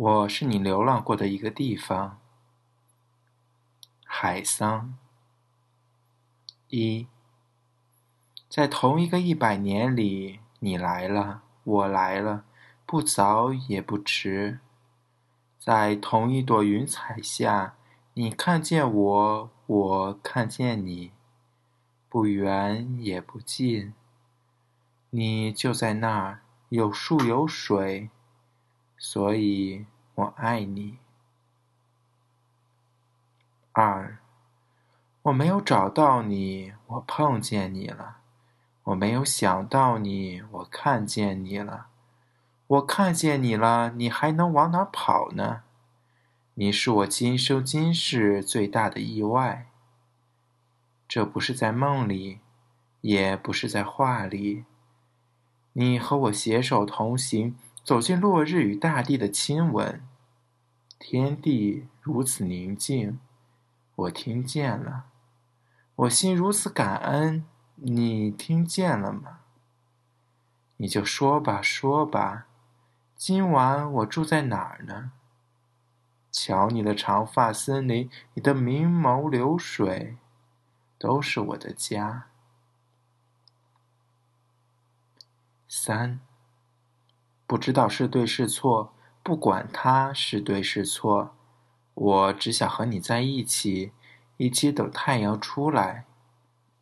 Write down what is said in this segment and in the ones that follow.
我是你流浪过的一个地方。海桑。一，在同一个一百年里，你来了，我来了，不早也不迟。在同一朵云彩下，你看见我，我看见你，不远也不近。你就在那儿，有树有水。所以我爱你。二，我没有找到你，我碰见你了；我没有想到你，我看见你了。我看见你了，你还能往哪跑呢？你是我今生今世最大的意外。这不是在梦里，也不是在画里。你和我携手同行。走进落日与大地的亲吻，天地如此宁静，我听见了，我心如此感恩，你听见了吗？你就说吧，说吧，今晚我住在哪儿呢？瞧你的长发森林，你的明眸流水，都是我的家。三。不知道是对是错，不管它是对是错，我只想和你在一起，一起等太阳出来。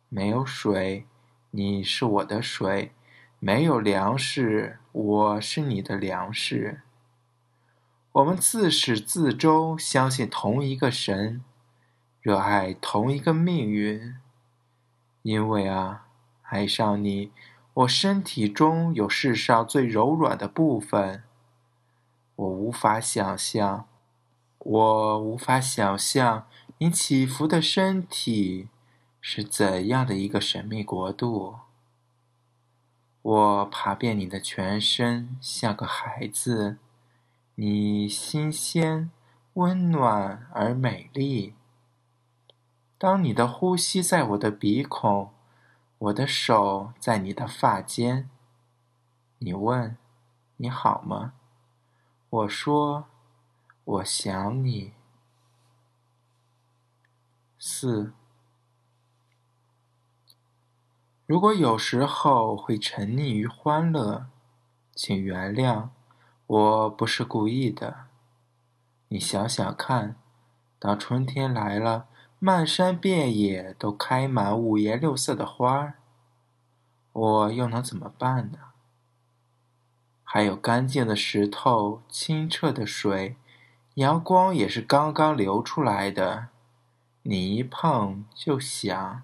没有水，你是我的水；没有粮食，我是你的粮食。我们自始自终相信同一个神，热爱同一个命运。因为啊，爱上你。我身体中有世上最柔软的部分，我无法想象，我无法想象你起伏的身体是怎样的一个神秘国度。我爬遍你的全身，像个孩子，你新鲜、温暖而美丽。当你的呼吸在我的鼻孔。我的手在你的发间，你问：“你好吗？”我说：“我想你。”四，如果有时候会沉溺于欢乐，请原谅，我不是故意的。你想想看，当春天来了。漫山遍野都开满五颜六色的花儿，我又能怎么办呢？还有干净的石头、清澈的水，阳光也是刚刚流出来的，你一碰就响。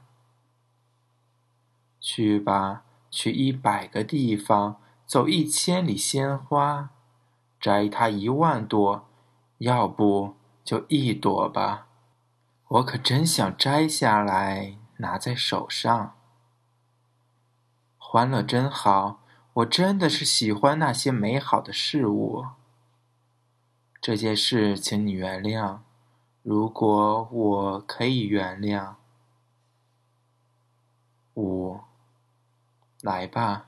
去吧，去一百个地方，走一千里鲜花，摘它一万朵，要不就一朵吧。我可真想摘下来拿在手上。欢乐真好，我真的是喜欢那些美好的事物。这件事，请你原谅，如果我可以原谅。五，来吧，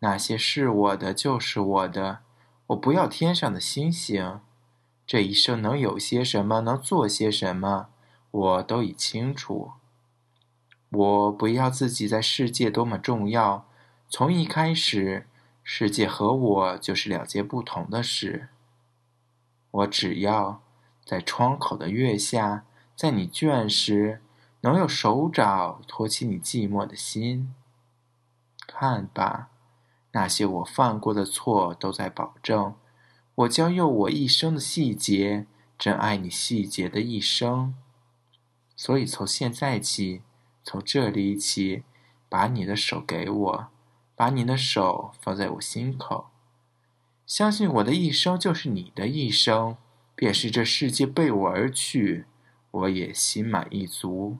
那些是我的就是我的，我不要天上的星星。这一生能有些什么，能做些什么？我都已清楚，我不要自己在世界多么重要。从一开始，世界和我就是两件不同的事。我只要在窗口的月下，在你倦时，能用手掌托起你寂寞的心。看吧，那些我犯过的错都在保证，我将用我一生的细节，珍爱你细节的一生。所以，从现在起，从这里起，把你的手给我，把你的手放在我心口。相信我的一生就是你的一生，便是这世界背我而去，我也心满意足。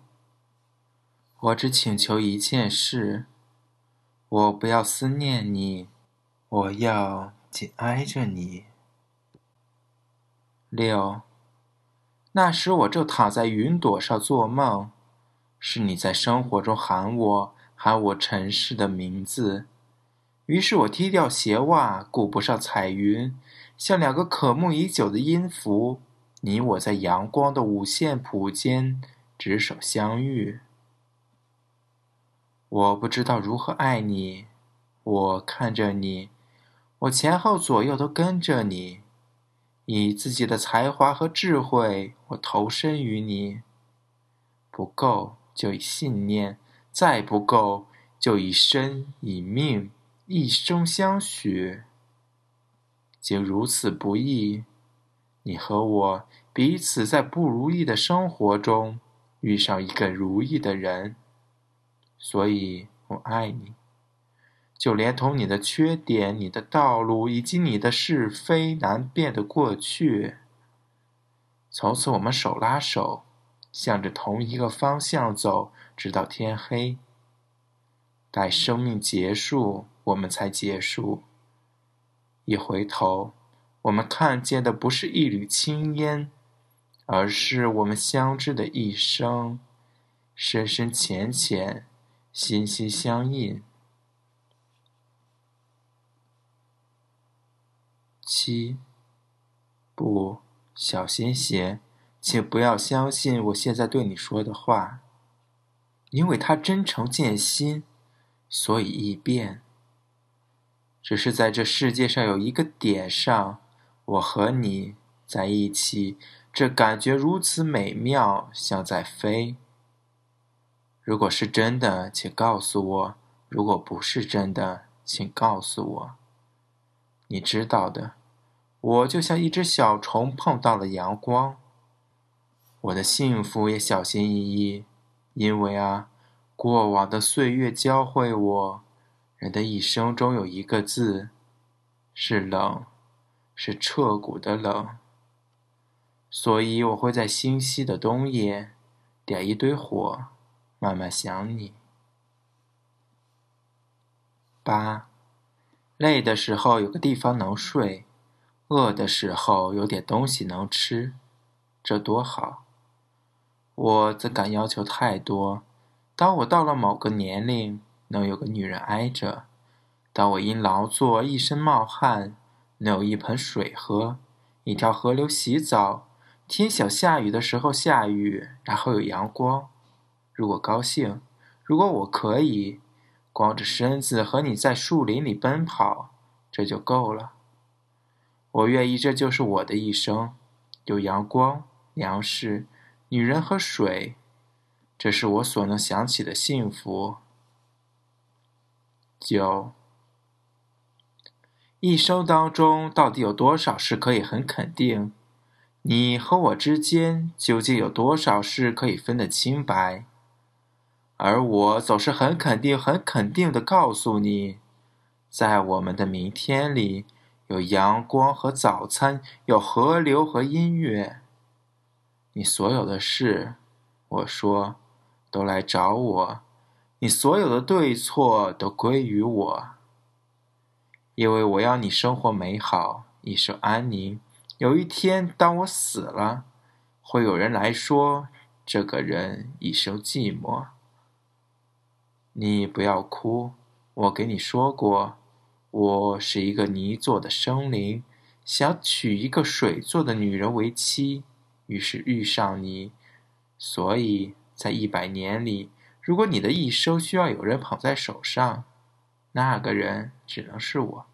我只请求一件事：我不要思念你，我要紧挨着你。六。那时我正躺在云朵上做梦，是你在生活中喊我，喊我尘世的名字。于是我踢掉鞋袜，顾不上彩云，像两个渴慕已久的音符。你我在阳光的五线谱间执手相遇。我不知道如何爱你，我看着你，我前后左右都跟着你，以自己的才华和智慧，我投身于你。不够就以信念，再不够就以身以命，一生相许。竟如此不易，你和我彼此在不如意的生活中遇上一个如意的人。所以我爱你，就连同你的缺点、你的道路以及你的是非难辨的过去。从此，我们手拉手，向着同一个方向走，直到天黑。待生命结束，我们才结束。一回头，我们看见的不是一缕青烟，而是我们相知的一生，深深浅浅。心心相印。七，不，小心些，请不要相信我现在对你说的话，因为他真诚见心，所以易变。只是在这世界上有一个点上，我和你在一起，这感觉如此美妙，像在飞。如果是真的，请告诉我；如果不是真的，请告诉我。你知道的，我就像一只小虫碰到了阳光。我的幸福也小心翼翼，因为啊，过往的岁月教会我，人的一生中有一个字，是冷，是彻骨的冷。所以我会在星稀的冬夜，点一堆火。慢慢想你。八，累的时候有个地方能睡，饿的时候有点东西能吃，这多好！我怎敢要求太多？当我到了某个年龄，能有个女人挨着；当我因劳作一身冒汗，能有一盆水喝，一条河流洗澡，天想下雨的时候下雨，然后有阳光。如果高兴，如果我可以光着身子和你在树林里奔跑，这就够了。我愿意，这就是我的一生：有阳光、粮食、女人和水，这是我所能想起的幸福。九，一生当中到底有多少事可以很肯定？你和我之间究竟有多少事可以分得清白？而我总是很肯定、很肯定的告诉你，在我们的明天里，有阳光和早餐，有河流和音乐。你所有的事，我说，都来找我；你所有的对错，都归于我。因为我要你生活美好，一生安宁。有一天，当我死了，会有人来说，这个人一生寂寞。你不要哭，我给你说过，我是一个泥做的生灵，想娶一个水做的女人为妻，于是遇上你，所以在一百年里，如果你的一生需要有人捧在手上，那个人只能是我，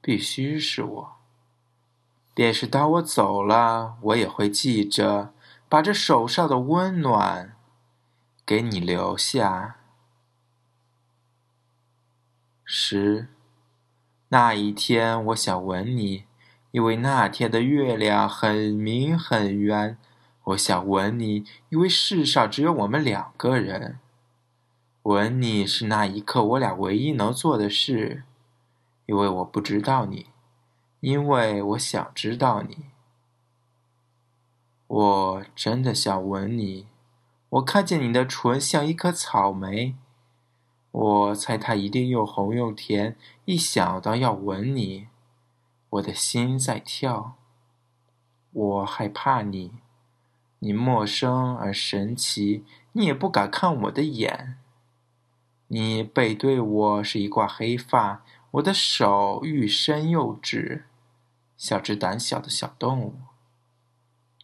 必须是我。便是当我走了，我也会记着，把这手上的温暖给你留下。十，那一天，我想吻你，因为那天的月亮很明很圆。我想吻你，因为世上只有我们两个人。吻你是那一刻我俩唯一能做的事，因为我不知道你，因为我想知道你。我真的想吻你，我看见你的唇像一颗草莓。我猜它一定又红又甜。一想到要吻你，我的心在跳。我害怕你，你陌生而神奇，你也不敢看我的眼。你背对我是一挂黑发，我的手欲伸又止，小只胆小的小动物。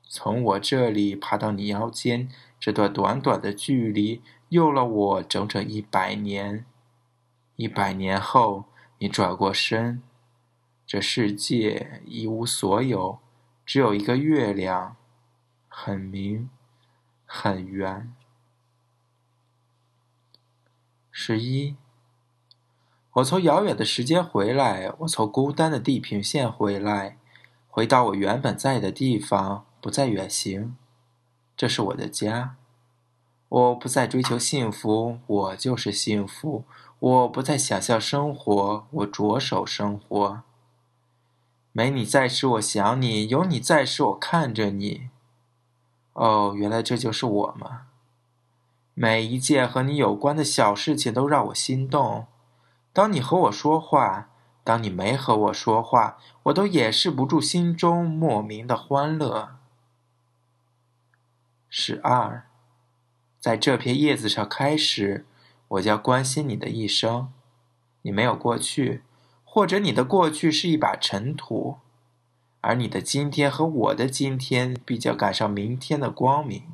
从我这里爬到你腰间，这段短短的距离，用了我整整一百年。一百年后，你转过身，这世界一无所有，只有一个月亮，很明，很圆。十一，我从遥远的时间回来，我从孤单的地平线回来，回到我原本在的地方。不再远行，这是我的家。我不再追求幸福，我就是幸福。我不再想象生活，我着手生活。没你在时，我想你；有你在时，我看着你。哦，原来这就是我吗？每一件和你有关的小事情都让我心动。当你和我说话，当你没和我说话，我都掩饰不住心中莫名的欢乐。十二，在这片叶子上开始，我将关心你的一生。你没有过去，或者你的过去是一把尘土，而你的今天和我的今天必将赶上明天的光明。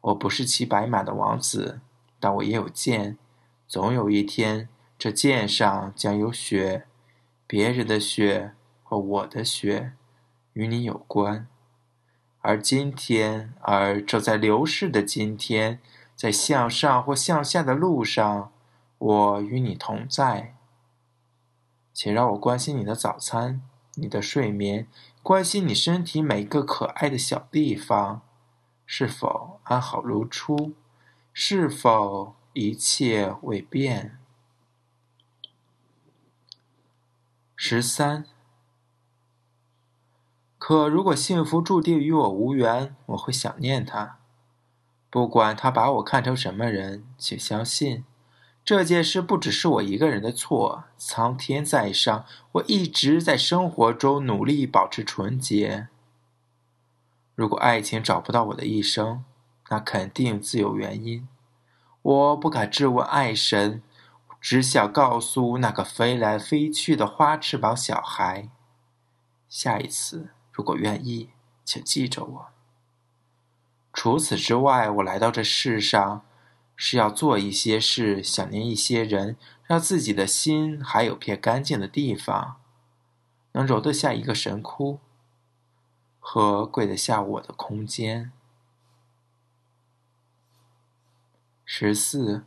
我不是骑白马的王子，但我也有剑。总有一天，这剑上将有血，别人的血和我的血，与你有关。而今天，而正在流逝的今天，在向上或向下的路上，我与你同在。请让我关心你的早餐，你的睡眠，关心你身体每个可爱的小地方，是否安好如初，是否一切未变。十三。可如果幸福注定与我无缘，我会想念他。不管他把我看成什么人，请相信，这件事不只是我一个人的错。苍天在上，我一直在生活中努力保持纯洁。如果爱情找不到我的一生，那肯定自有原因。我不敢质问爱神，只想告诉那个飞来飞去的花翅膀小孩：下一次。如果愿意，请记着我。除此之外，我来到这世上是要做一些事，想念一些人，让自己的心还有片干净的地方，能容得下一个神窟和跪得下我的空间。十四，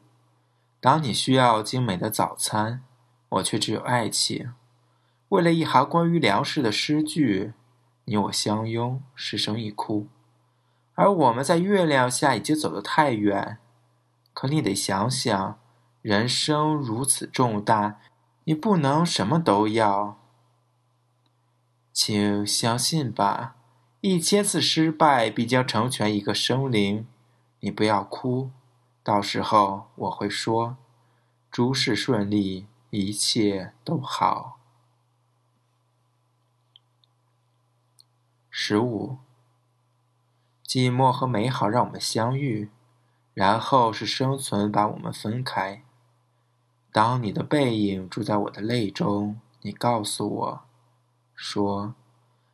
当你需要精美的早餐，我却只有爱情。为了一行关于粮食的诗句。你我相拥，失声一哭，而我们在月亮下已经走得太远。可你得想想，人生如此重大，你不能什么都要。请相信吧，一千次失败必将成全一个生灵。你不要哭，到时候我会说，诸事顺利，一切都好。十五，寂寞和美好让我们相遇，然后是生存把我们分开。当你的背影住在我的泪中，你告诉我，说，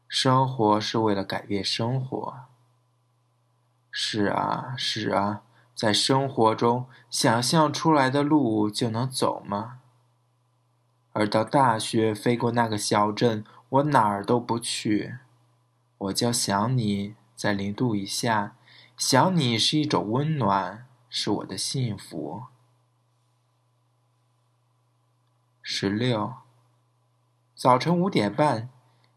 生活是为了改变生活。是啊，是啊，在生活中想象出来的路就能走吗？而当大雪飞过那个小镇，我哪儿都不去。我叫想你，在零度以下，想你是一种温暖，是我的幸福。十六，早晨五点半，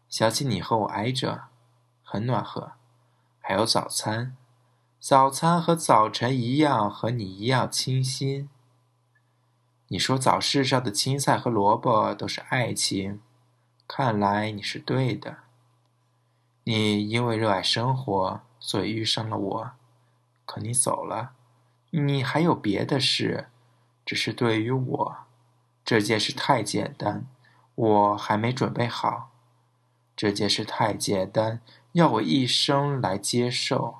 想起你和我挨着，很暖和。还有早餐，早餐和早晨一样，和你一样清新。你说早市上的青菜和萝卜都是爱情，看来你是对的。你因为热爱生活，所以遇上了我，可你走了，你还有别的事，只是对于我，这件事太简单，我还没准备好。这件事太简单，要我一生来接受。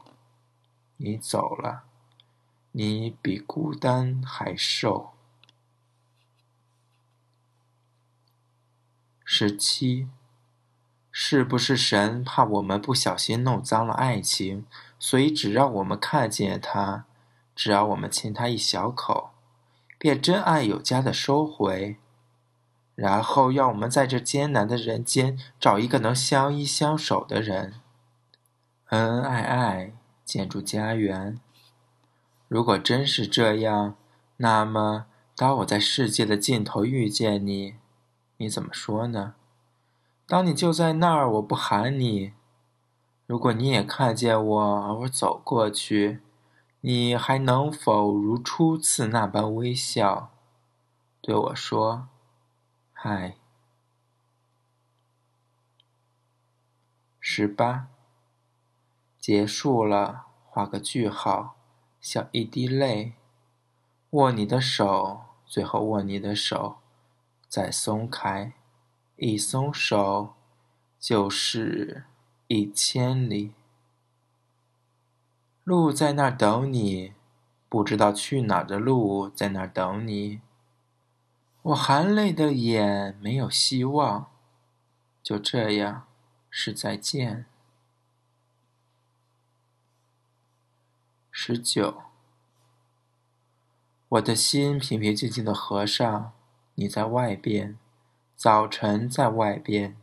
你走了，你比孤单还瘦。十七。是不是神怕我们不小心弄脏了爱情，所以只让我们看见它，只要我们亲它一小口，便真爱有加的收回，然后要我们在这艰难的人间找一个能相依相守的人，恩恩爱爱，建筑家园。如果真是这样，那么当我在世界的尽头遇见你，你怎么说呢？当你就在那儿，我不喊你。如果你也看见我，而我走过去，你还能否如初次那般微笑，对我说：“嗨。”十八，结束了，画个句号，像一滴泪。握你的手，最后握你的手，再松开。一松手，就是一千里。路在那等你，不知道去哪的路在那等你。我含泪的眼没有希望，就这样，是再见。十九，我的心平平静静的合上，你在外边。早晨在外边，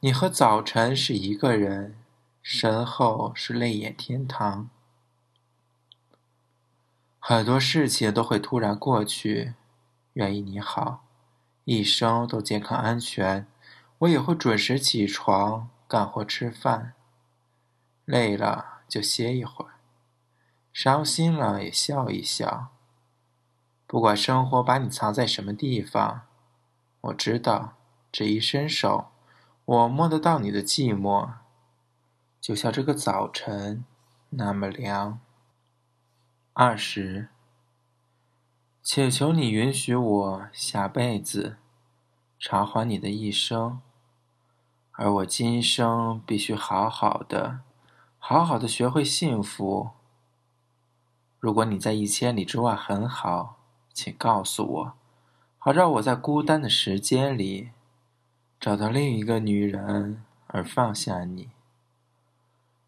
你和早晨是一个人，身后是泪眼天堂。很多事情都会突然过去，愿意你好，一生都健康安全。我也会准时起床，干活吃饭。累了就歇一会儿，伤心了也笑一笑。不管生活把你藏在什么地方。我知道，这一伸手，我摸得到你的寂寞，就像这个早晨那么凉。二十，请求你允许我下辈子偿还你的一生，而我今生必须好好的、好好的学会幸福。如果你在一千里之外很好，请告诉我。好让我在孤单的时间里找到另一个女人而放下你。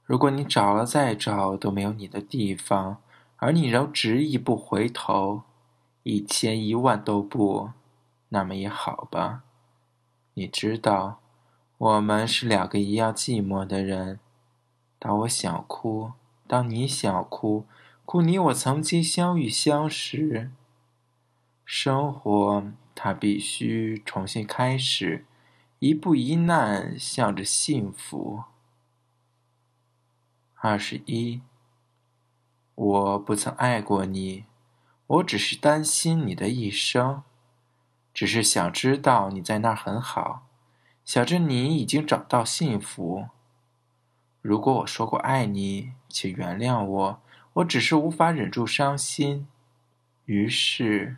如果你找了再找都没有你的地方，而你仍执意不回头，一千一万都不，那么也好吧。你知道，我们是两个一样寂寞的人。当我想哭，当你想哭，哭你我曾经相遇相识。生活，它必须重新开始，一步一难，向着幸福。二十一，我不曾爱过你，我只是担心你的一生，只是想知道你在那儿很好，想着你已经找到幸福。如果我说过爱你，请原谅我，我只是无法忍住伤心，于是。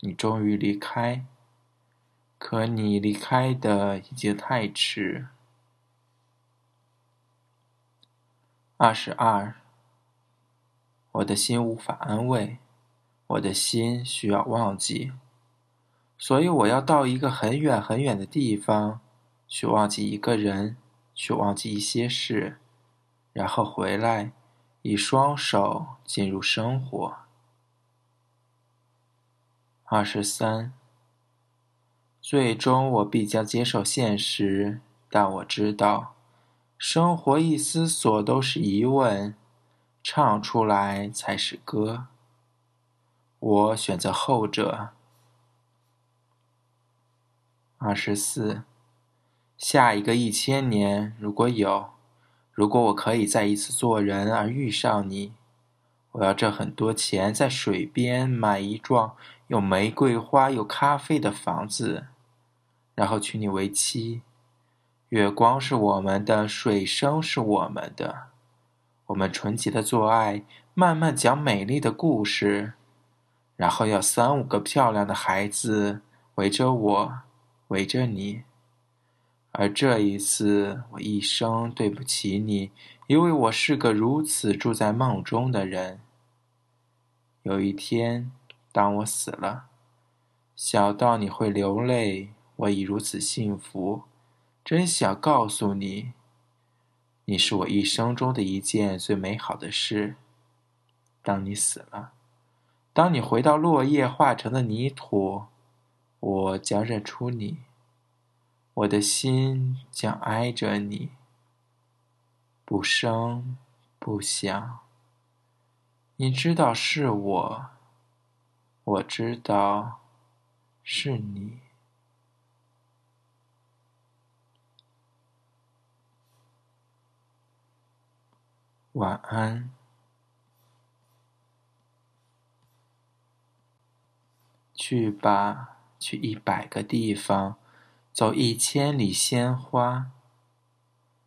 你终于离开，可你离开的已经太迟。二十二，我的心无法安慰，我的心需要忘记，所以我要到一个很远很远的地方，去忘记一个人，去忘记一些事，然后回来，以双手进入生活。二十三，最终我必将接受现实，但我知道，生活一思索都是疑问，唱出来才是歌。我选择后者。二十四，下一个一千年，如果有，如果我可以再一次做人而遇上你。我要挣很多钱，在水边买一幢有玫瑰花、有咖啡的房子，然后娶你为妻。月光是我们的，水声是我们的。我们纯洁的做爱，慢慢讲美丽的故事，然后要三五个漂亮的孩子围着我，围着你。而这一次，我一生对不起你，因为我是个如此住在梦中的人。有一天，当我死了，小到你会流泪，我已如此幸福。真想告诉你，你是我一生中的一件最美好的事。当你死了，当你回到落叶化成的泥土，我将认出你，我的心将挨着你，不声不响。你知道是我，我知道是你。晚安。去吧，去一百个地方，走一千里鲜花，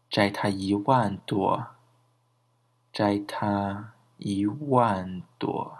摘它一万朵，摘它一万朵。